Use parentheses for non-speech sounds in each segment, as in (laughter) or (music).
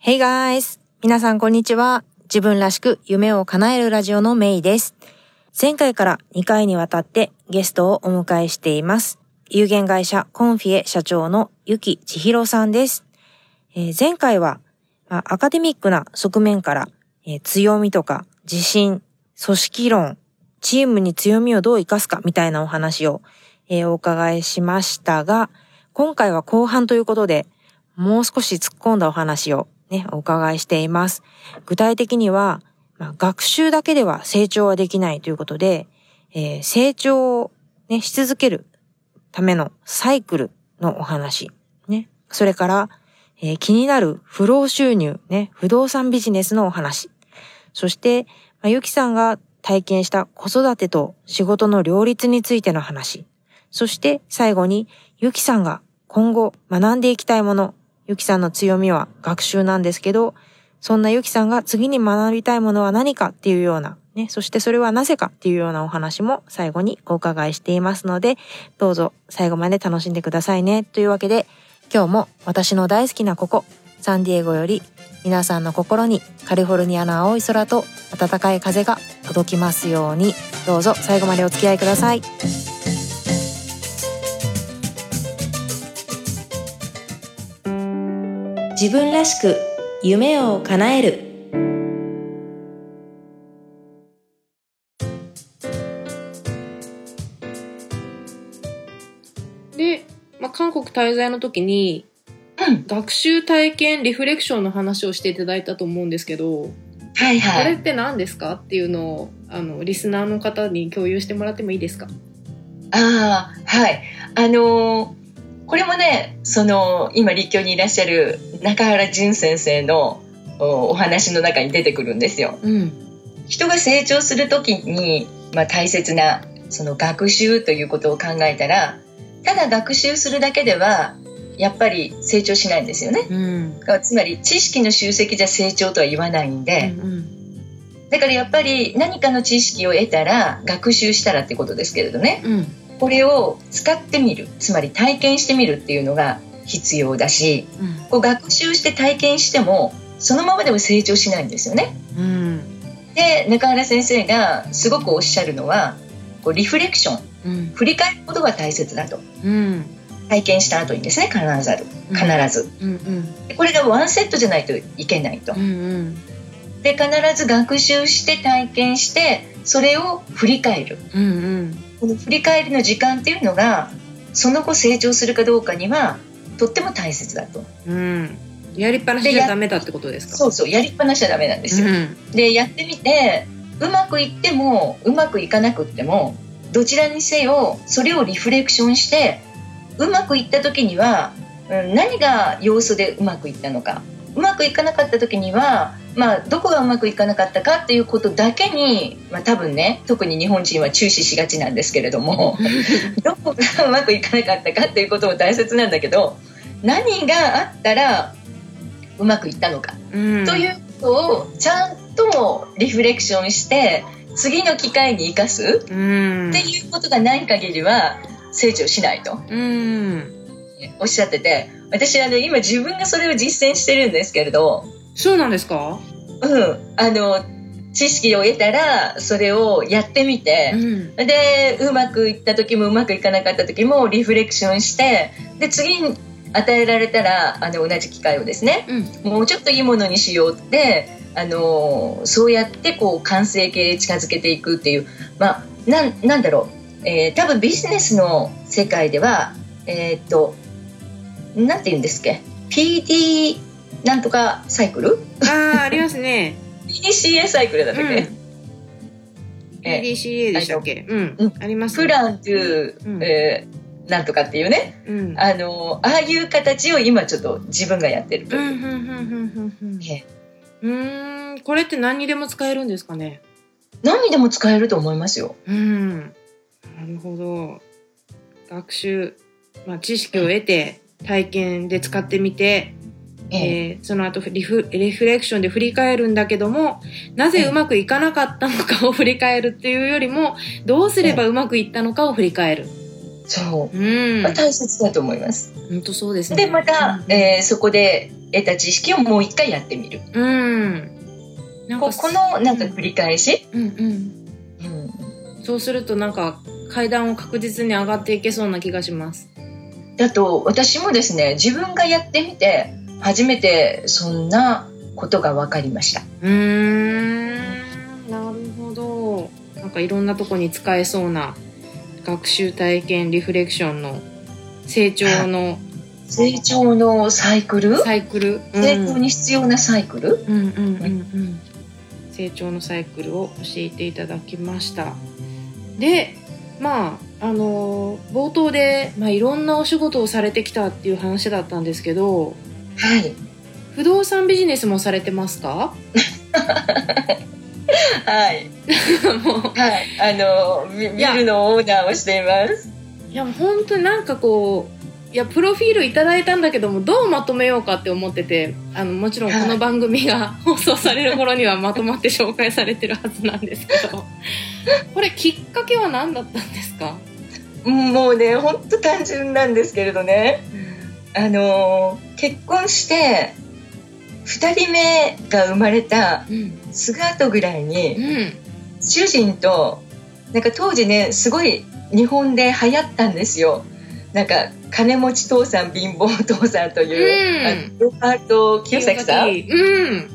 Hey guys! 皆さんこんにちは。自分らしく夢を叶えるラジオのメイです。前回から2回にわたってゲストをお迎えしています。有限会社コンフィエ社長のゆきちひろさんです。えー前回は、まあアカデミックな側面から、えー強みとか自信、組織論、チームに強みをどう活かすかみたいなお話を、えーお伺いしましたが、今回は後半ということで、もう少し突っ込んだお話をね、お伺いしています。具体的には、まあ、学習だけでは成長はできないということで、えー成長を、ね、し続けるためのサイクルのお話。ね。それから、えー気になる不労収入、ね、不動産ビジネスのお話。そして、まあ、ゆきさんが体験した子育てと仕事の両立についての話。そして最後に、ゆきさんが今後学んでいきたいもの。ゆきさんの強みは学習なんですけど、そんなゆきさんが次に学びたいものは何かっていうような、ね、そしてそれはなぜかっていうようなお話も最後にお伺いしていますので、どうぞ最後まで楽しんでくださいね。というわけで、今日も私の大好きなここ、サンディエゴより皆さんの心にカリフォルニアの青い空と暖かい風が届きますように、どうぞ最後までお付き合いください。自分らしく夢を叶えるで、まあ、韓国滞在の時に、うん学習体験リフレクションの話をしていただいたと思うんですけど、はいはい。これって何ですかっていうのをあのリスナーの方に共有してもらってもいいですか？ああ、はい。あのーこれもね、その、今立教にいらっしゃる中原淳先生のおお話の中に出てくるんですよ。うん人が成長するときに、まあ、大切な、その学習ということを考えたら、ただ学習するだけでは、やっぱり成長しないんですよね。うんつまり知識の集積じゃ成長とは言わないんで、だからやっぱり何かの知識を得たら学習したらってことですけれどね。うんこれを使ってみるつまり体験してみるっていうのが必要だしうん。こう学習して体験してもそのままでも成長しないんですよね。うん。で中原先生がすごくおっしゃるのはこうリフレクション。うん。振り返ることが大切だと。うん。体験した後にですね必ず必ず。うんうん。でこれがワンセットじゃないといけないと。うんうん。で必ず学習して体験してそれを振り返る。うんうんこの振り返りの時間っていうのがその後成長するかどうかにはとっても大切だと。うん。やりっぱなしじゃダメだってことですか？そうそうやりっぱなしちゃダメなんですよ、ん。でやってみてうまくいってもうまくいかなくってもどちらにせよそれをリフレクションしてうまくいった時には、うん、何が要素でうまくいったのか。うまくいかなかった時には、まあ、どこがうまくいかなかったかっていうことだけに、まあ、多分ね特に日本人は注視しがちなんですけれども (laughs) どこがうまくいかなかったかっていうことも大切なんだけど何があったらうまくいったのかうん。ということをちゃんとリフレクションして次の機会に生かすうん。っていうことがない限りは成長しないと。うん。おっしゃってて私あの今自分がそれを実践してるんですけれど、そうなんですか？うん、あの知識を得たらそれをやってみてう、ん。でうまくいった時もうまくいかなかった時もリフレクションしてで次に与えられたらあの同じ機会をですねうん。もうちょっといいものにしようってあのそうやってこう完成形へ近づけていくっていうまあなんなんだろう、えー多分ビジネスの世界ではえーっとなんて言うんですっけ？PD なんとかサイクル？ああありますね。PDCA サイクルだったっけ、うん。え PDCA でしたっけ？うん。うん。ありますね。プラントゥ、うん。えーなんとかっていうね。うん。あのああいう形を今ちょっと自分がやってるという、んこれって何にでも使えるんですかね？何にでも使えると思いますよ。うん。なるほど。学習、まあ、知識を得て体験で使ってみて、えええーその後リフリフレクションで振り返るんだけどもなぜうまくいかなかったのかを振り返るっていうよりもどうすればうまくいったのかを振り返るそううんまあ大切だと思います。本当そうですねでまた、うんえーそこで得た知識をもう一回やってみる。うん。なんかここのなんか繰り返し？うんうん。うんそうするとなんか階段を確実に上がっていけそうな気がします。だと私もですね自分がやってみて初めてそんなことが分かりました。うーん。なるほど。なんかいろんなとこに使えそうな学習体験リフレクションの成長の成長のサイクル、サイクル？うん成長に必要なサイクル、うんうんうんうん。成長のサイクルを教えていただきました。で、まあ、あのー冒頭で、まあ、いろんなお仕事をされてきたっていう話だったんですけど、はい。不動産ビジネスもされてますか？(laughs) はい。(laughs) もう。はい。あのビルのオーナーをしています。いや本当になんかこういやプロフィールいただいたんだけどもどうまとめようかって思っててあのもちろんこの番組が (laughs) 放送される頃にはまとまって紹介されてるはずなんですけど。これきっかけは何だったんですか、うんもうね本当単純なんですけれどね。あの結婚して2人目が生まれたうんすぐ後ぐらいにうん。主人となんか当時ねすごい日本で流行ったんですよ。なんか金持ち父さん貧乏父さんという、うん。ロバート清崎さんうん。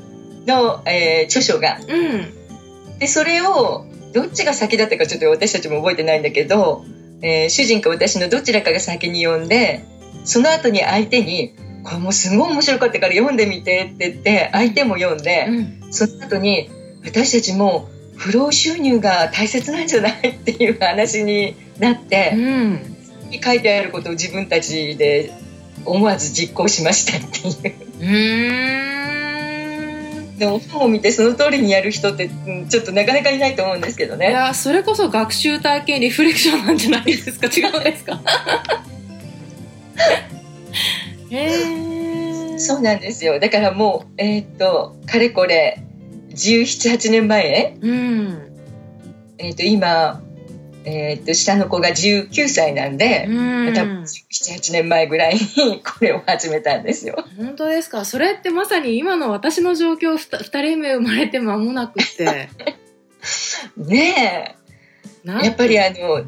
の、えー著書が。うん。でそれをどっちが先だったかちょっと私たちも覚えてないんだけど、えー主人か私のどちらかが先に読んでその後に相手に「これもうすごい面白かったから読んでみて」って言って相手も読んで、うん。その後に私たちも不労収入が大切なんじゃないっていう話になってう、ん。書いてあることを自分たちで思わず実行しましたっていう。うでも本を見てその通りにやる人ってうんちょっとなかなかいないと思うんですけどいね。やそれこそ学習体験リフレクションなんじゃないですか？違うんですか？そうなんですよ。だからもう、えーっと、かれこれ、17、8年前、うん。えーっと、今、えーっと、下の子が19歳なんで、うん。多分17、8年前ぐらいにこれを始めたんですよ。本当ですか？それってまさに今の私の状況ふた二人目生まれて間もなくって。(laughs) ねなえ、やっぱりあの、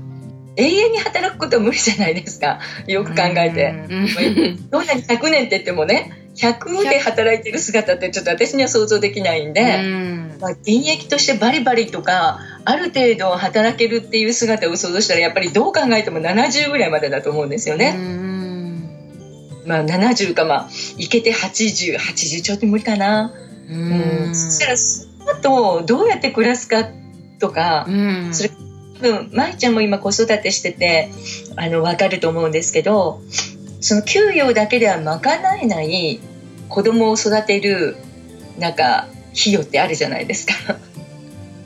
永遠に働くことは無理じゃないですか。よく考えて。うんどんなに100年って言ってもね、100で働いてる姿ってちょっと私には想像できないんで、うんまあ、現役としてバリバリとかある程度働けるっていう姿を想像したらやっぱりどう考えても70ぐらいまでだと思うんですようね。んまあ70かまあいけて8080ちょっと無理かな。ううんん、そしたらその後どうやって暮らすかとか、うんそれ多分舞ちゃんも今子育てしててあの分かると思うんですけどその給与だけでは賄えない子供を育てるなんか費用ってあるじゃないですか。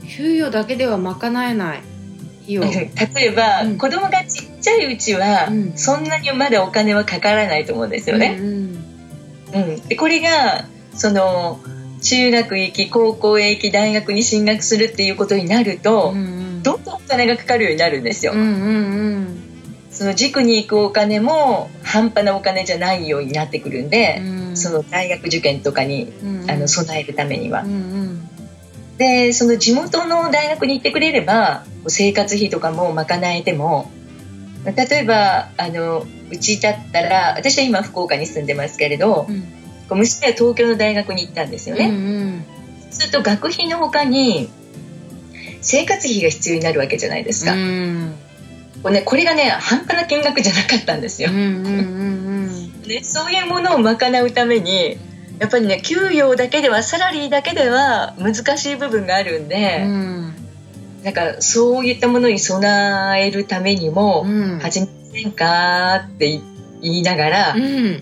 給与だけでは賄えない費用。例えば、うん。子供がちっちゃいうちは、うん。そんなにまだお金はかからないと思うんですよね。うんうん。でこれがその中学行き高校へ行き大学に進学するっていうことになると、うんどんどんお金がかかるようになるんですよ。うんうんその塾に行くお金も半端なお金じゃないようになってくるんでう、んその大学受験とかに、うんあの備えるためにはう。んでその地元の大学に行ってくれれば生活費とかも賄えても例えばあのうちだったら私は今福岡に住んでますけれどうんこう娘は東京の大学に行ったんですようんうね。んすると学費の他に生活費が必要になるわけじゃないですか。うんこれね、これがね半端な金額じゃなかったんですようん。うんうんね、そういうものを賄うためにやっぱりね給与だけではサラリーだけでは難しい部分があるんで。うんなんかそういったものに備えるためにもうん始めませんかって言いながらうん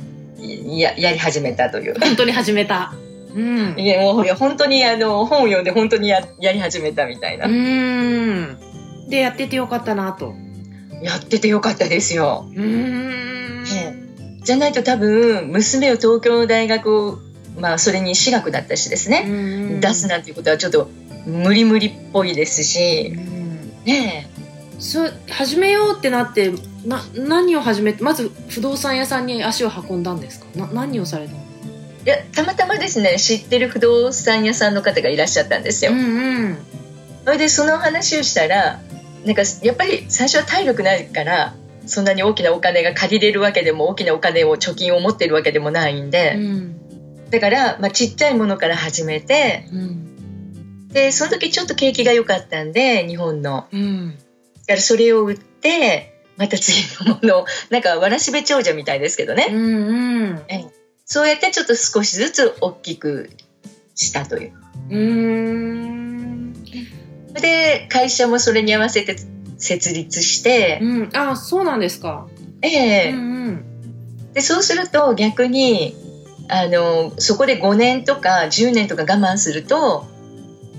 ややり始めたという。本当に始めたうん。いやもういや本当にあの本を読んで本当にややり始めたみたいな、うん。でやっててよかったなと。やっててよかったですよ。うん。じゃないと多分娘を東京の大学まあそれに私学だったしですね、うん。出すなんていうことはちょっと無理無理っぽいですうし、ん。ねそう始めようってなってな何を始めてまず不動産屋さんに足を運んだんですか？な何をされたの？いやたまたまですね知ってる不動産屋さんの方がいらっしゃったんですよ、うんうん。それでその話をしたらなんかやっぱり最初は体力ないからそんなに大きなお金が借りれるわけでも大きなお金を貯金を持ってるわけでもないんで、うん。だから、まあ、ちっちゃいものから始めてうん。でその時ちょっと景気が良かったんで日本の。うん。だからそれを売ってまた次のものをなんかわらしべ長者みたいですけどね、うんうんそうやってちょっと少しずつ大きくしたという。うーん。で会社もそれに合わせて設立して、うん。あそうなんですか。ええ。うんうん。でそうすると逆にあのそこで5年とか10年とか我慢すると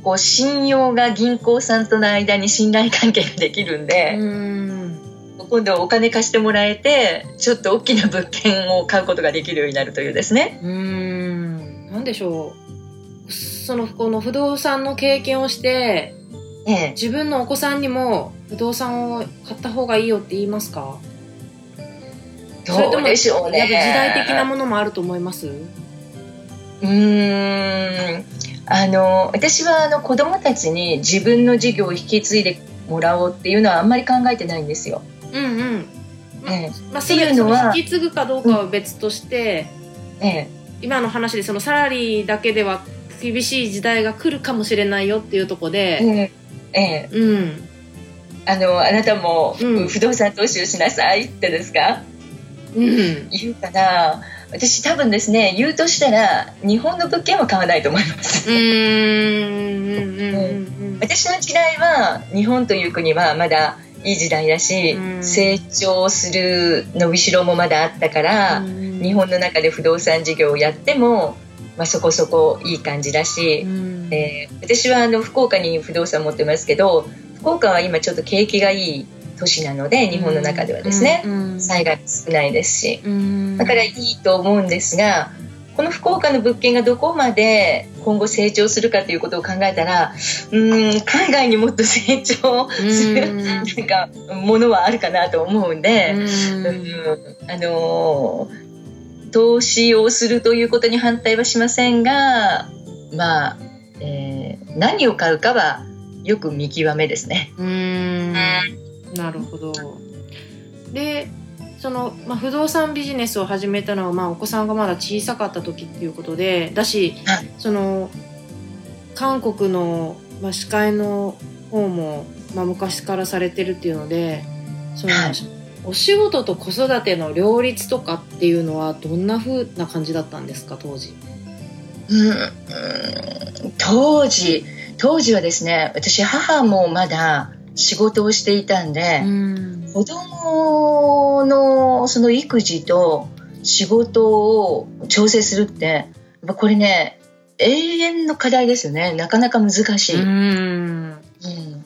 こう信用が銀行さんとの間に信頼関係ができるんで、うん今度はお金貸してもらえてちょっと大きな物件を買うことができるようになるというですね。うーんなんでしょうそのこの不動産の経験をしてええ、自分のお子さんにも不動産を買った方がいいよって言いますか？それとどうもでしょうね。時代的なものもあると思います？うーんあの私はあの子供たちに自分の事業を引き継いでもらおうっていうのはあんまり考えてないんですよ。うんうん。まええ。まあ、っていうのはそれ引き継ぐかどうかは別として、ええ。今の話でそのサラリーだけでは厳しい時代が来るかもしれないよっていうところで、ええ。ええ。うん。あのあなたもうん。不動産投資をしなさいってですか、うん。言うかな。私多分ですね言うとしたら日本の物件は買わないと思います、うーんうんうんうん私の時代は日本という国はまだいい時代だし、うん。成長する伸びしろもまだあったから、うん。日本の中で不動産事業をやっても、まあ、そこそこいい感じだし、うん。えー私はあの福岡に不動産持ってますけど福岡は今ちょっと景気がいい都市なので日本の中ではですね、うん。災害も少ないですし。うん。だからいいと思うんですがこの福岡の物件がどこまで今後成長するかということを考えたらうーん海外にもっと成長するうんなんかものはあるかなと思うんで、うんうんあのー投資をするということに反対はしませんがまあ、えー何を買うかはよく見極めですね。うーんなるほど。でその、まあ、不動産ビジネスを始めたのは、まあ、お子さんがまだ小さかった時っていうことでだし、はい。その韓国の、まあ、司会の方も、まあ、昔からされてるっていうのでその、はい。お仕事と子育ての両立とかっていうのはどんな風な感じだったんですか当時？うんうん。当時当時はですね私母もまだ仕事をしていたんで、ん。子供のその育児と仕事を調整するってこれね永遠の課題ですよね。なかなか難しい。うん。うん。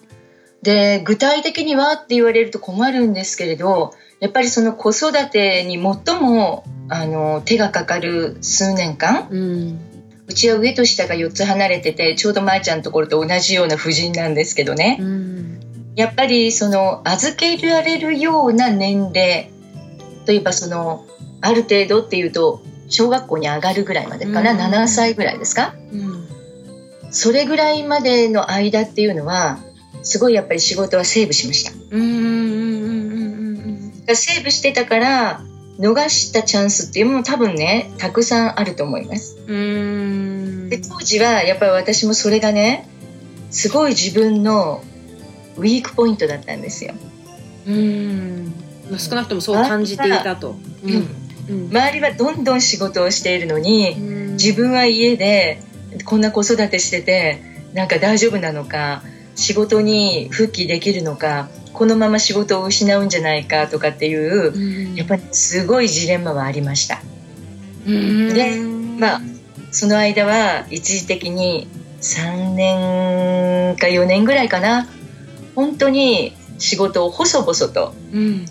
で具体的にはって言われると困るんですけれどやっぱりその子育てに最もあの手がかかる数年間うん。うちは上と下が4つ離れててちょうど舞ちゃんのところと同じような婦人なんですけどね。うんやっぱりその預けられるような年齢といえばそのある程度っていうと小学校に上がるぐらいまでかな、うん。7歳ぐらいですか？うん。それぐらいまでの間っていうのはすごいやっぱり仕事はセーブしました。うんうんうんうんうんだからセーブしてたから逃したチャンスっていうのも多分ねたくさんあると思います。で当時はやっぱり私もそれがねすごい自分のウィークポイントだったんですよ。うん。まあ少なくともそう感じていたと。うん。うん。周りはどんどん仕事をしているのに自分は家でこんな子育てしててなんか大丈夫なのか仕事に復帰できるのかこのまま仕事を失うんじゃないかとかっていううん。やっぱりすごいジレンマはありました。うん。でまあその間は一時的に3年か4年ぐらいかな本当に仕事を細々とうん。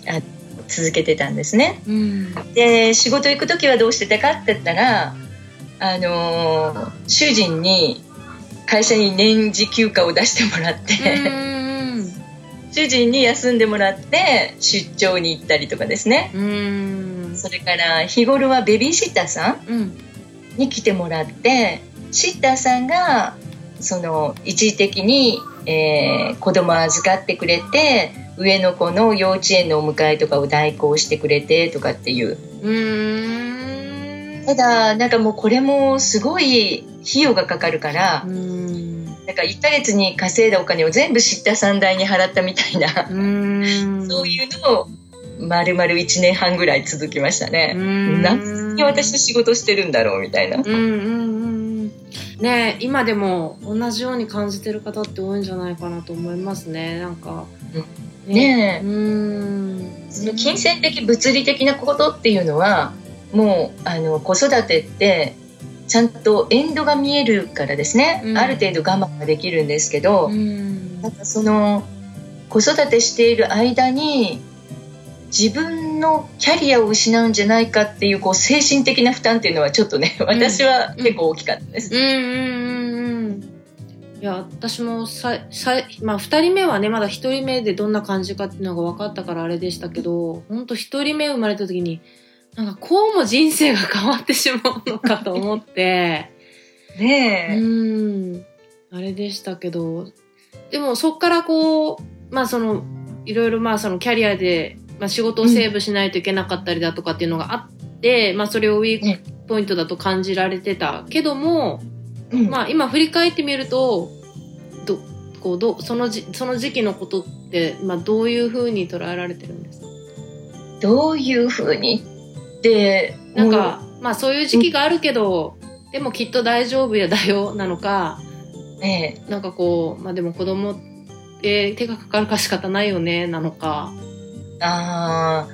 続けてたんですね。うん。で仕事行く時はどうしてたかって言ったら、あのー主人に会社に年次休暇を出してもらって、主人に休んでもらって出張に行ったりとかですね。うん。それから日頃はベビーシッターさん。に来てもらってシッターさんがその一時的に、えー、子供を預かってくれて上の子の幼稚園のお迎えとかを代行してくれてとかっていう。うん。ただなんかもうこれもすごい費用がかかるからうん。なんか1ヶ月に稼いだお金を全部知った三代に払ったみたいなうん。そういうのを丸々1年半ぐらい続きましたね。何に私と仕事してるんだろうみたいな。うんうんうんね今でも同じように感じてる方って多いんじゃないかなと思いますね。なんか、ねえ。うん。その金銭的物理的なことっていうのはもうあの子育てってちゃんとエンドが見えるからですね、うん。ある程度我慢ができるんですけど、うん。なんかその子育てしている間に自分のキャリアを失うんじゃないかっていうこう精神的な負担っていうのはちょっとね私は結構大きかったです。うん。うんうんうんいや私もささ、まあ、2人目はねまだ1人目でどんな感じかっていうのが分かったからあれでしたけど本当1人目生まれた時になんかこうも人生が変わってしまうのかと思って。う (laughs) ねえ、ん。あれでしたけど。でもそっからこうまあそのいろいろまあそのキャリアで、まあ、仕事をセーブしないといけなかったりだとかっていうのがあって、まあそれをウィークポイントだと感じられてたけども、うん。まあ今振り返ってみるとどこうどそのじその時期のことって、まあ、どういうふうに捉えられてるんですか？どういうふうにってなんか、まあそういう時期があるけど、でもきっと大丈夫やだよなのかもうねなんかこうまあでも子供って手がかかるか仕方ないよねなのか。あ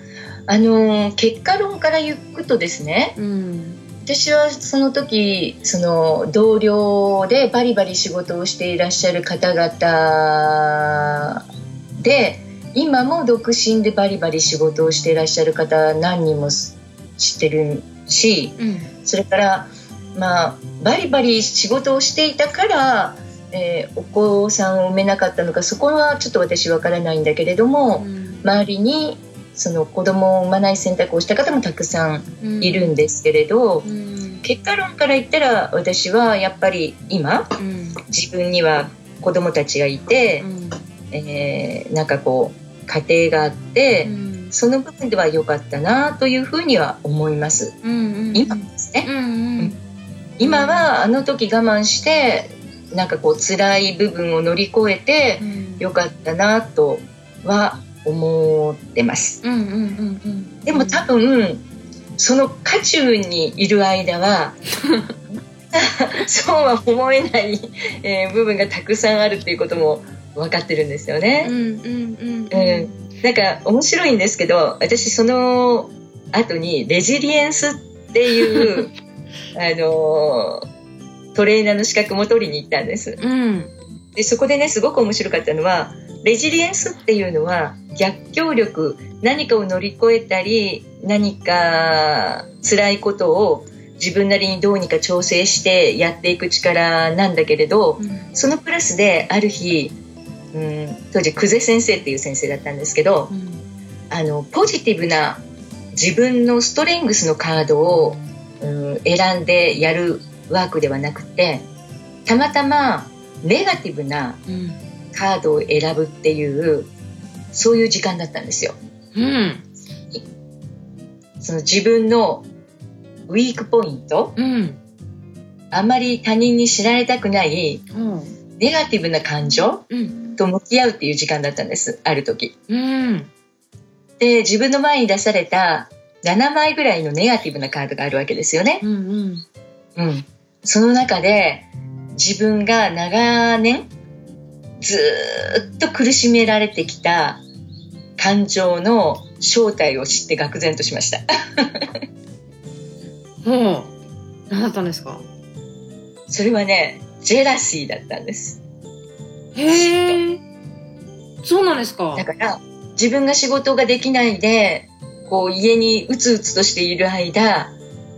あの結果論から言うとですねうん私はその時その同僚でバリバリ仕事をしていらっしゃる方々で今も独身でバリバリ仕事をしていらっしゃる方何人も知ってるしうんそれからまあバリバリ仕事をしていたから、えーお子さんを産めなかったのかそこはちょっと私わからないんだけれども周りにその子供を産まない選択をした方もたくさんいるんですけれど、うん。結果論から言ったら私はやっぱり今うん。自分には子供たちがいて、えーなんかこう家庭があって、うん。その部分では良かったなというふうには思います。うん今ですね。うん。うん。今はあの時我慢してなんかこう辛い部分を乗り越えてうん。良かったなとは思ってます。うんうんうんうんでも多分その渦中にいる間は (laughs) そうは思えない、えー部分がたくさんあるっていうことも分かってるんですようね。なんか面白いんですけど私その後にレジリエンスっていう (laughs) あのートレーナーの資格も取りに行ったんです。うんでそこでねすごく面白かったのはレジリエンスっていうのは逆境力何かを乗り越えたり何か辛いことを自分なりにどうにか調整してやっていく力なんだけれどそのプラスである日、うん、当時久世先生っていう先生だったんですけどあのポジティブな自分のストレングスのカードを、うん、選んでやるワークではなくてたまたまネガティブなうんカードを選ぶっていうそういう時間だったんですよ。うん。その自分のウィークポイントうん。あまり他人に知られたくないネガティブな感情うん。と向き合うっていう時間だったんですある時。うん。で自分の前に出された7枚ぐらいのネガティブなカードがあるわけですよね。うんうん。うん、その中で自分が長年ずーっと苦しめられてきた感情の正体を知って愕然としました。(laughs) ほう何だったんですか？それはね、ジェラシーだったんです。へえそうなんですか？だから自分が仕事ができないで、こう家にうつうつとしている間、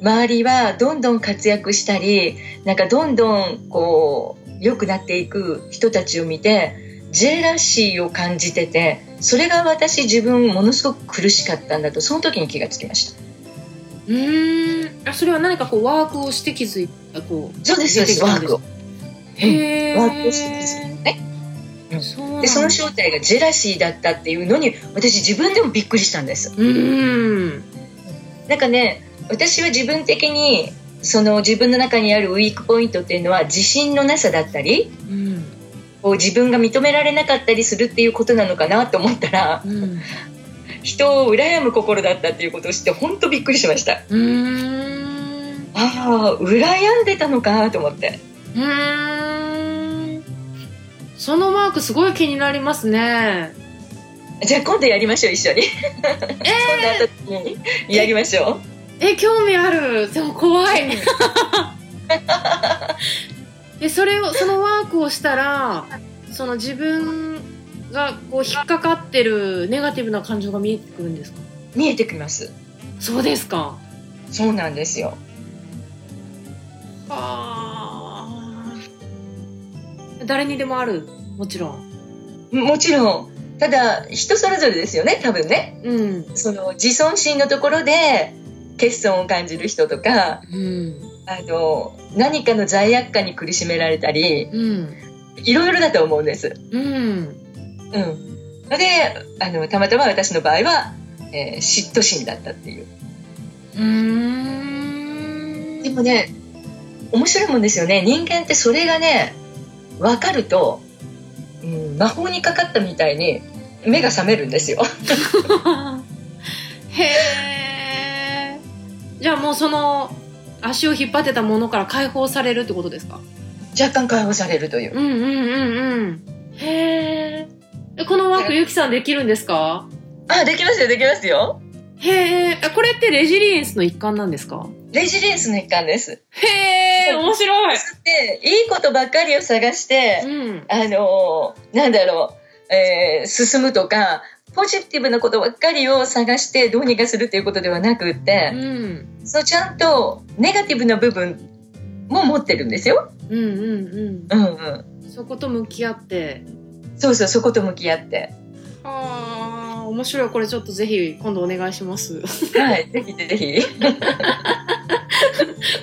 周りはどんどん活躍したり、なんかどんどんこう良くなっていく人たちを見て、ジェラシーを感じてて、それが私自分ものすごく苦しかったんだと、その時に気がつきました。うーん。あそれは何かこうワークをして気づいたこうそうですそうですワークを。へえワークをして気づいたね。そでその正体がジェラシーだったっていうのに私自分でもびっくりしたんです。うーん。なんかね私は自分的にその自分の中にあるウィークポイントっていうのは自信のなさだったりうん。こう自分が認められなかったりするっていうことなのかなと思ったらうん。人を羨む心だったっていうことを知って本当びっくりしました。うーん。ああ羨んでたのかと思って。うーん。そのマークすごい気になりますね。じゃあ今度やりましょう一緒に、(laughs) 今度会った時にやりましょうえ興味ある。でも怖い。(laughs) でそれをそのワークをしたらその自分がこう引っかかってるネガティブな感情が見えてくるんですか？見えてきます。そうですか？そうなんですよ。はあ誰にでもある？もちろん。もちろん。ただ人それぞれですよね多分ね。うん。その自尊心のところで欠損を感じる人とかうんあの何かの罪悪感に苦しめられたりうんいろいろだと思うんです。うんうん、であのたまたま私の場合は、えー嫉妬心だったっていう。うんでもね面白いもんですよね人間ってそれがね分かると、うん、魔法にかかったみたいに目が覚めるんですよ。(laughs) へえじゃあもうその足を引っ張ってたものから解放されるってことですか？若干解放されるという。うんうんうんうん。へえこのワークゆきさんできるんですか？あできますよできますよ。へえこれってレジリエンスの一環なんですか？レジリエンスの一環です。へえ面白い。でいいことばっかりを探して、うん。あのーなんだろう、えー進むとかポジティブなことばっかりを探してどうにかするっていうことではなくって、うんそうちゃんとネガティブな部分も持ってるんですよ。うんうんうんうん。うんそこと向き合ってそうそうそこと向き合って。あー面白いこれちょっとぜひ今度お願いしますはい、ぜひぜひ。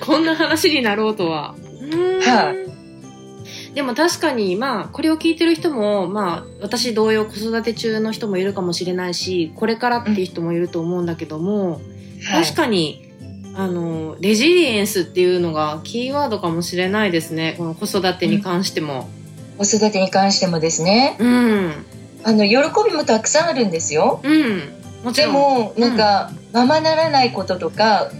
(laughs) こんな話になろうとは。はでも確かにまあこれを聞いてる人もまあ私同様子育て中の人もいるかもしれないしこれからっていう人もいると思うんだけども、確かにあのレジリエンスっていうのがキーワードかもしれないですねこの子育てに関しても。子育てに関してもですね、うん。あの喜びもたくさんあるんですよ。うん。もちろん。でもなんか、ままならないこととか、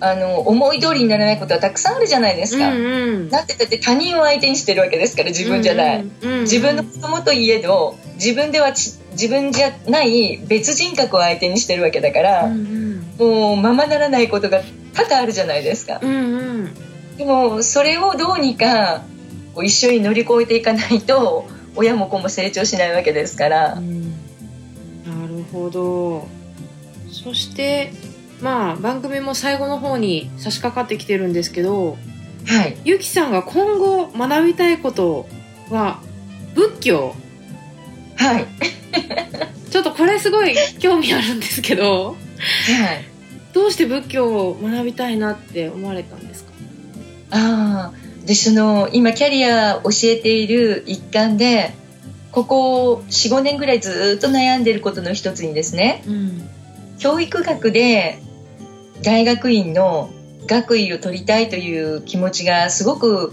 あの思い通りにならないことはたくさんあるじゃないですか。うんうん、だってだって他人を相手にしてるわけですから自分じゃない。うんうん自分の子供といえど自分ではち自分じゃない別人格を相手にしてるわけだから、うんもうままならないことが多々あるじゃないですか。うんうんでもそれをどうにかこう一緒に乗り越えていかないと親も子も成長しないわけですから。うんなるほどそしてまあ番組も最後の方に差し掛かってきてるんですけどはい。ゆきさんが今後学びたいことは仏教はい。(laughs) ちょっとこれすごい興味あるんですけどはい。どうして仏教を学びたいなって思われたんですか？ああ。で、その、今キャリア教えている一環で、ここ4、5年ぐらいずっと悩んでることの一つにですね、うん教育学で大学院の学位を取りたいという気持ちがすごく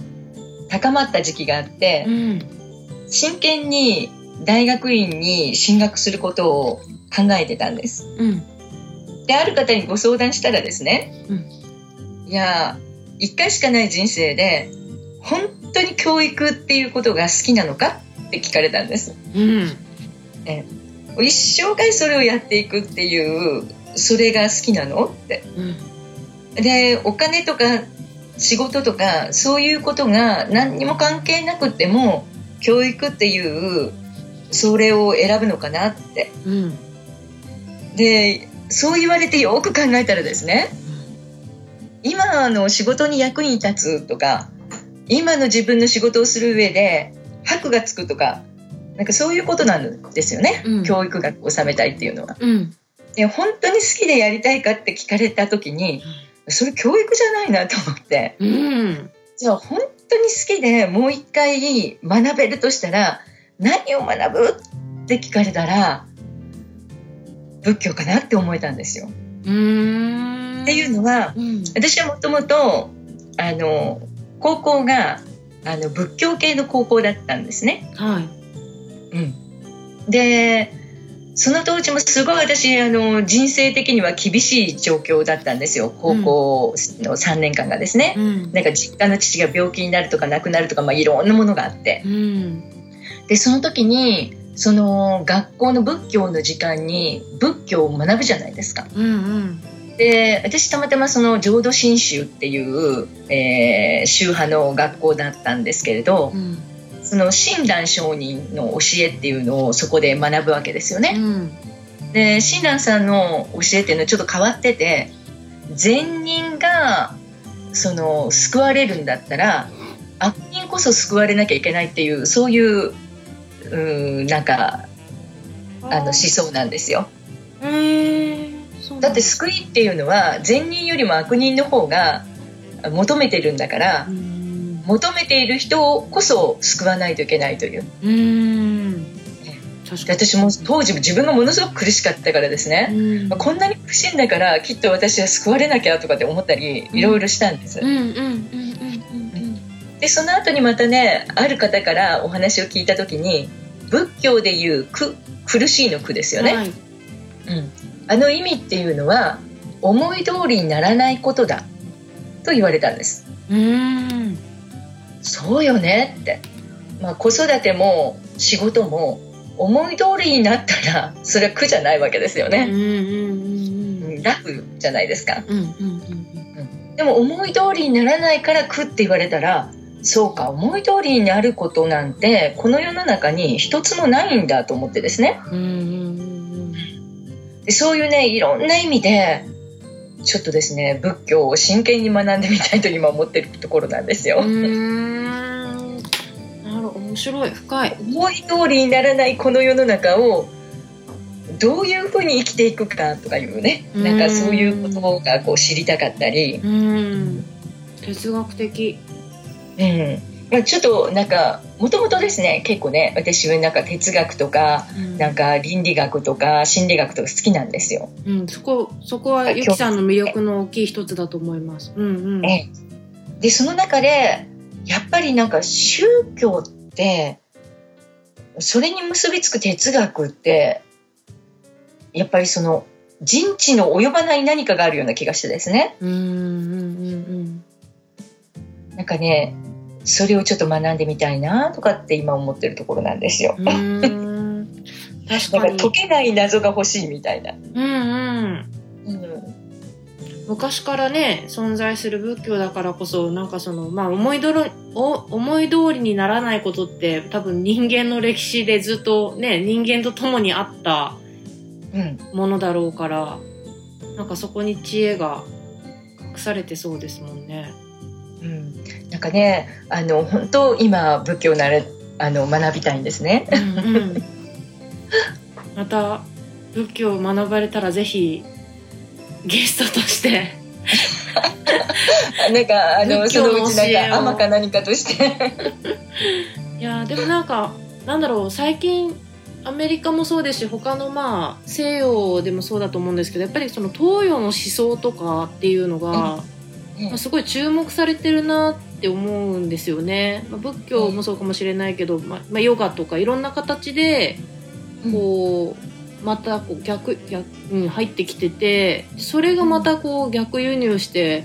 高まった時期があってうん真剣に大学院に進学することを考えてたんです。うん。である方にご相談したらですね、ういや一回しかない人生で本当に教育っていうことが好きなのかって聞かれたんです。うん。一生涯それをやっていくっていうそれが好きなの？って。うん。でお金とか仕事とかそういうことが何にも関係なくっても教育っていうそれを選ぶのかなって。うん。でそう言われてよく考えたらですね。今の仕事に役に立つとか今の自分の仕事をする上で箔がつくとかなんかそういうことなんですよね、うん。教育学を収めたいっていうのは。うんで本当に好きでやりたいかって聞かれた時にそれ教育じゃないなと思ってうん。じゃあ本当に好きでもう一回学べるとしたら何を学ぶって聞かれたら仏教かなって思えたんですよ。うーん。っていうのはうん。私はもともとあの高校があの仏教系の高校だったんですね。はい。うん、でその当時もすごい私あの人生的には厳しい状況だったんですよ高校の3年間がですね。うん。なんか実家の父が病気になるとか亡くなるとか、まあ、いろんなものがあってうん。でその時にその学校の仏教の時間に仏教を学ぶじゃないですか。うんうん。で私たまたまその浄土真宗っていう、えー宗派の学校だったんですけれどうん。その親鸞上人の教えっていうのをそこで学ぶわけですよね。うん。で親鸞さんの教えっていうのはちょっと変わってて善人がその救われるんだったら悪人こそ救われなきゃいけないっていうそういううーんなんかあの思想なんですよ。だって救いっていうのは善人よりも悪人の方が求めてるんだからうん。求めている人こそ救わないといけないといううん。確でかに。私も当時自分がものすごく苦しかったからですね、うん。こんなに苦しいんだからきっと私は救われなきゃとかって思ったりいろいろしたんです、でその後にまたねある方からお話を聞いた時に仏教でいう苦苦しいの苦ですうん。よね、はい。うん、あの意味っていうのは思い通りにならないことだと言われたんですうん。そうよねって、まあ、子育ても仕事も思い通りになったらそれは苦じゃないわけですよね、うんうんうん楽じゃないですか。うんうんうんでも思い通りにならないから苦って言われたらそうか思い通りになることなんてこの世の中に一つもないんだと思ってですね。うんうんうん。でそういうねいろんな意味でちょっとですね仏教を真剣に学んでみたいと今思ってるところなんですよ、なる面白い。深い。思い通りにならないこの世の中をどういうふうに生きていくかとかいうねうん。なんかそういうことがこう知りたかったり、うん。哲学的。うん。まあ、ちょっとなんかもともとですね結構ね私はなんか哲学とかうん。なんか倫理学とか心理学とか好きなんですよ。うんそこそこはゆきさんの魅力の大きい一つだと思います。うんうん。ええ。でその中でやっぱりなんか宗教ってそれに結びつく哲学ってやっぱりその人知の及ばない何かがあるような気がしてですね。うんうんうん。なんかねそれをちょっと学んでみたいなとかって今思ってるところなんですよ。うんうん確かかに解けない謎が欲しいみたいな。うんうんうん昔からね存在する仏教だからこそなんかそのまあ思いどろお思い通りにならないことって多分人間の歴史でずっとね人間と共にあったうんものだろうからなんかそこに知恵が隠されてそうですもんね。うん、なんかねあの本当今仏教をなれあの学びたいんですね。うんうん、また仏教を学ばれたらぜひゲストとして (laughs) なんかあのそのうちなんか天か何かとして。いやーでもなんかなんだろう最近アメリカもそうですし他のまあ西洋でもそうだと思うんですけどやっぱりその東洋の思想とかっていうのが、まあ、すごい注目されてるなって思うんですよね、まあ、仏教もそうかもしれないけど、まあまあ、ヨガとかいろんな形でこうまたこう逆逆、うん、入ってきててそれがまたこう逆輸入して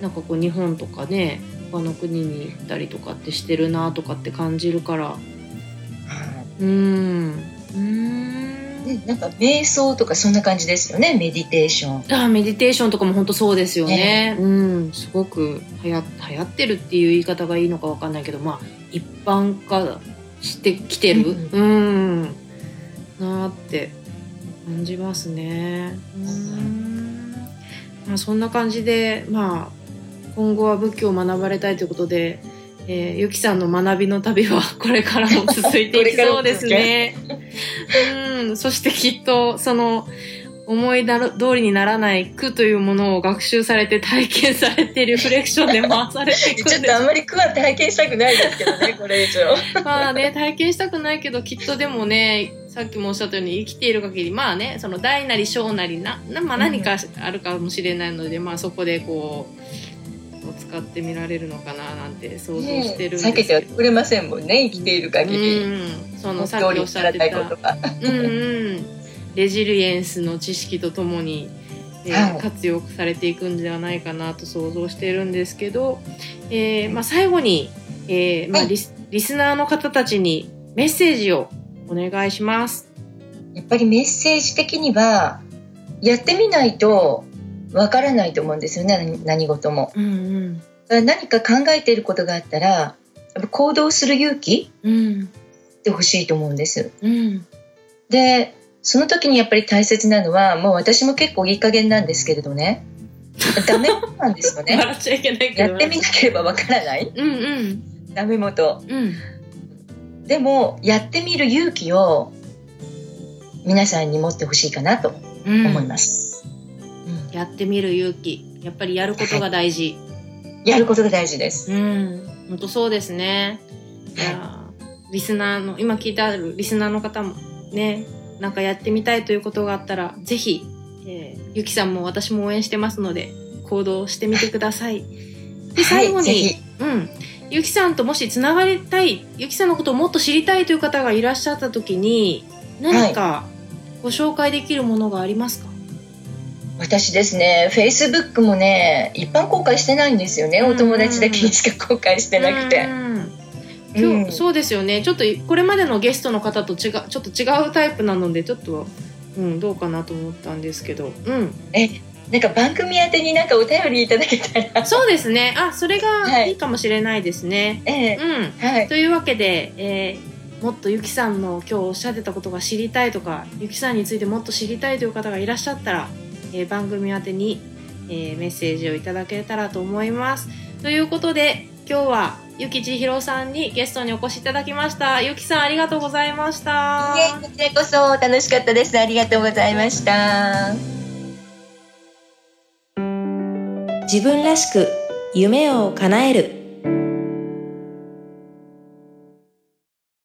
なんかこう日本とかね他の国に行ったりとかってしてるなとかって感じるから。うーん。うーんね、なんか瞑想とかそんな感じですよねメディテーション。あメディテーションとかも本当そうですよね、うんすごく流行流行ってるっていう言い方がいいのかわかんないけどまあ一般化してきてる？ううんなーって感じますね。うん。まあそんな感じでまあ今後は仏教を学ばれたいということでえーゆきさんの学びの旅はこれからも続いていきそうですね。うん、そしてきっとその思いだろ通りにならない苦というものを学習されて体験されてリフレクションで回されていくんですちょっとあんまり苦は体験したくないですけどね、これ以上。まあね、体験したくないけど、きっとでもね、さっきもおっしゃったように生きている限り、まあね、その大なり小なりな、なまあ何かあるかもしれないので、まあそこでこう、使ってみられるのかななんて想像してるんです避けてはくれませんもんね、生きている限り。うん、そのさっきおっしゃってた、うんうん、レジリエンスの知識とともに、えーはい。活用されていくんではないかなと想像しているんですけど、えーまあ、最後に、えーまあ、はい。リスリスナーの方たちにメッセージをお願いします。やっぱりメッセージ的には、やってみないとわからないと思うんですよね、何何事も。うんだから何か考えていることがあったら、やっぱ行動する勇気うんうんってほしいと思うんです。うんで、その時にやっぱり大切なのは、もう私も結構いい加減なんですけれどね、ダメ元なんですよね。やってみなければわからないうんうんダメ元。うんでも、やってみる勇気を皆さんに持ってほしいかなとうん思います。やってみる勇気やっぱりやることが大事。やることが大事です。うん、本当そうですね。いやーリスナーの、今聞いてあるリスナーの方もね、なんかやってみたいということがあったら、ぜひ、えーゆきさんも私も応援してますので、行動してみてください。で、最後はい。うん、ゆきさんともしつながりたい、ゆきさんのことをもっと知りたいという方がいらっしゃった時に、何かご紹介できるものがありますか、私ですね、Facebook もね、一般公開してないんですよね。お友達だけにしか公開してなくて。うん今日、うん。そうですよね。ちょっとこれまでのゲストの方と違うちょっと違うタイプなのでちょっと、うん、どうかなと思ったんですけど、うん、なんか番組宛てになんかお便りいただけたら。そうですね。あそれがはい。いいかもしれないですね。ええ。うん、はい。というわけで、えーもっとゆきさんの今日おっしゃってたことが知りたいとかゆきさんについてもっと知りたいという方がいらっしゃったら、えー番組宛てに、えーメッセージをいただけたらと思います。ということで今日はゆきちひろさんにゲストにお越しいただきました。ゆきさんありがとうございました。いえこちらこそ楽しかったです。ありがとうございました。自分らしく夢を叶える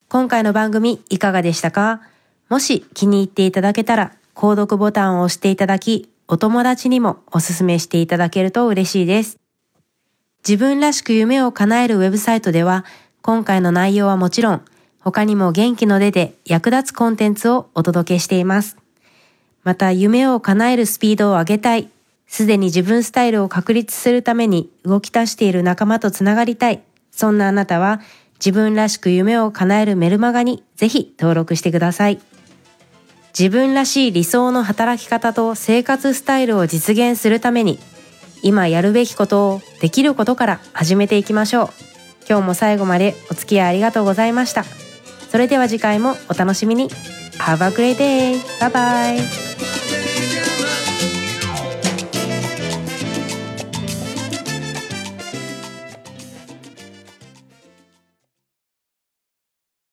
今回の番組いかがでしたか？もし気に入っていただけたら購読ボタンを押していただきお友達にもおすすめしていただけると嬉しいです自分らしく夢を叶えるウェブサイトでは今回の内容はもちろん他にも元気の出で役立つコンテンツをお届けしていますまた夢を叶えるスピードを上げたいすでに自分スタイルを確立するために動き出している仲間とつながりたい。そんなあなたは自分らしく夢を叶えるメルマガにぜひ登録してください。自分らしい理想の働き方と生活スタイルを実現するために今やるべきことをできることから始めていきましょう。今日も最後までお付き合いありがとうございました。それでは次回もお楽しみに。Have a great day! Bye bye!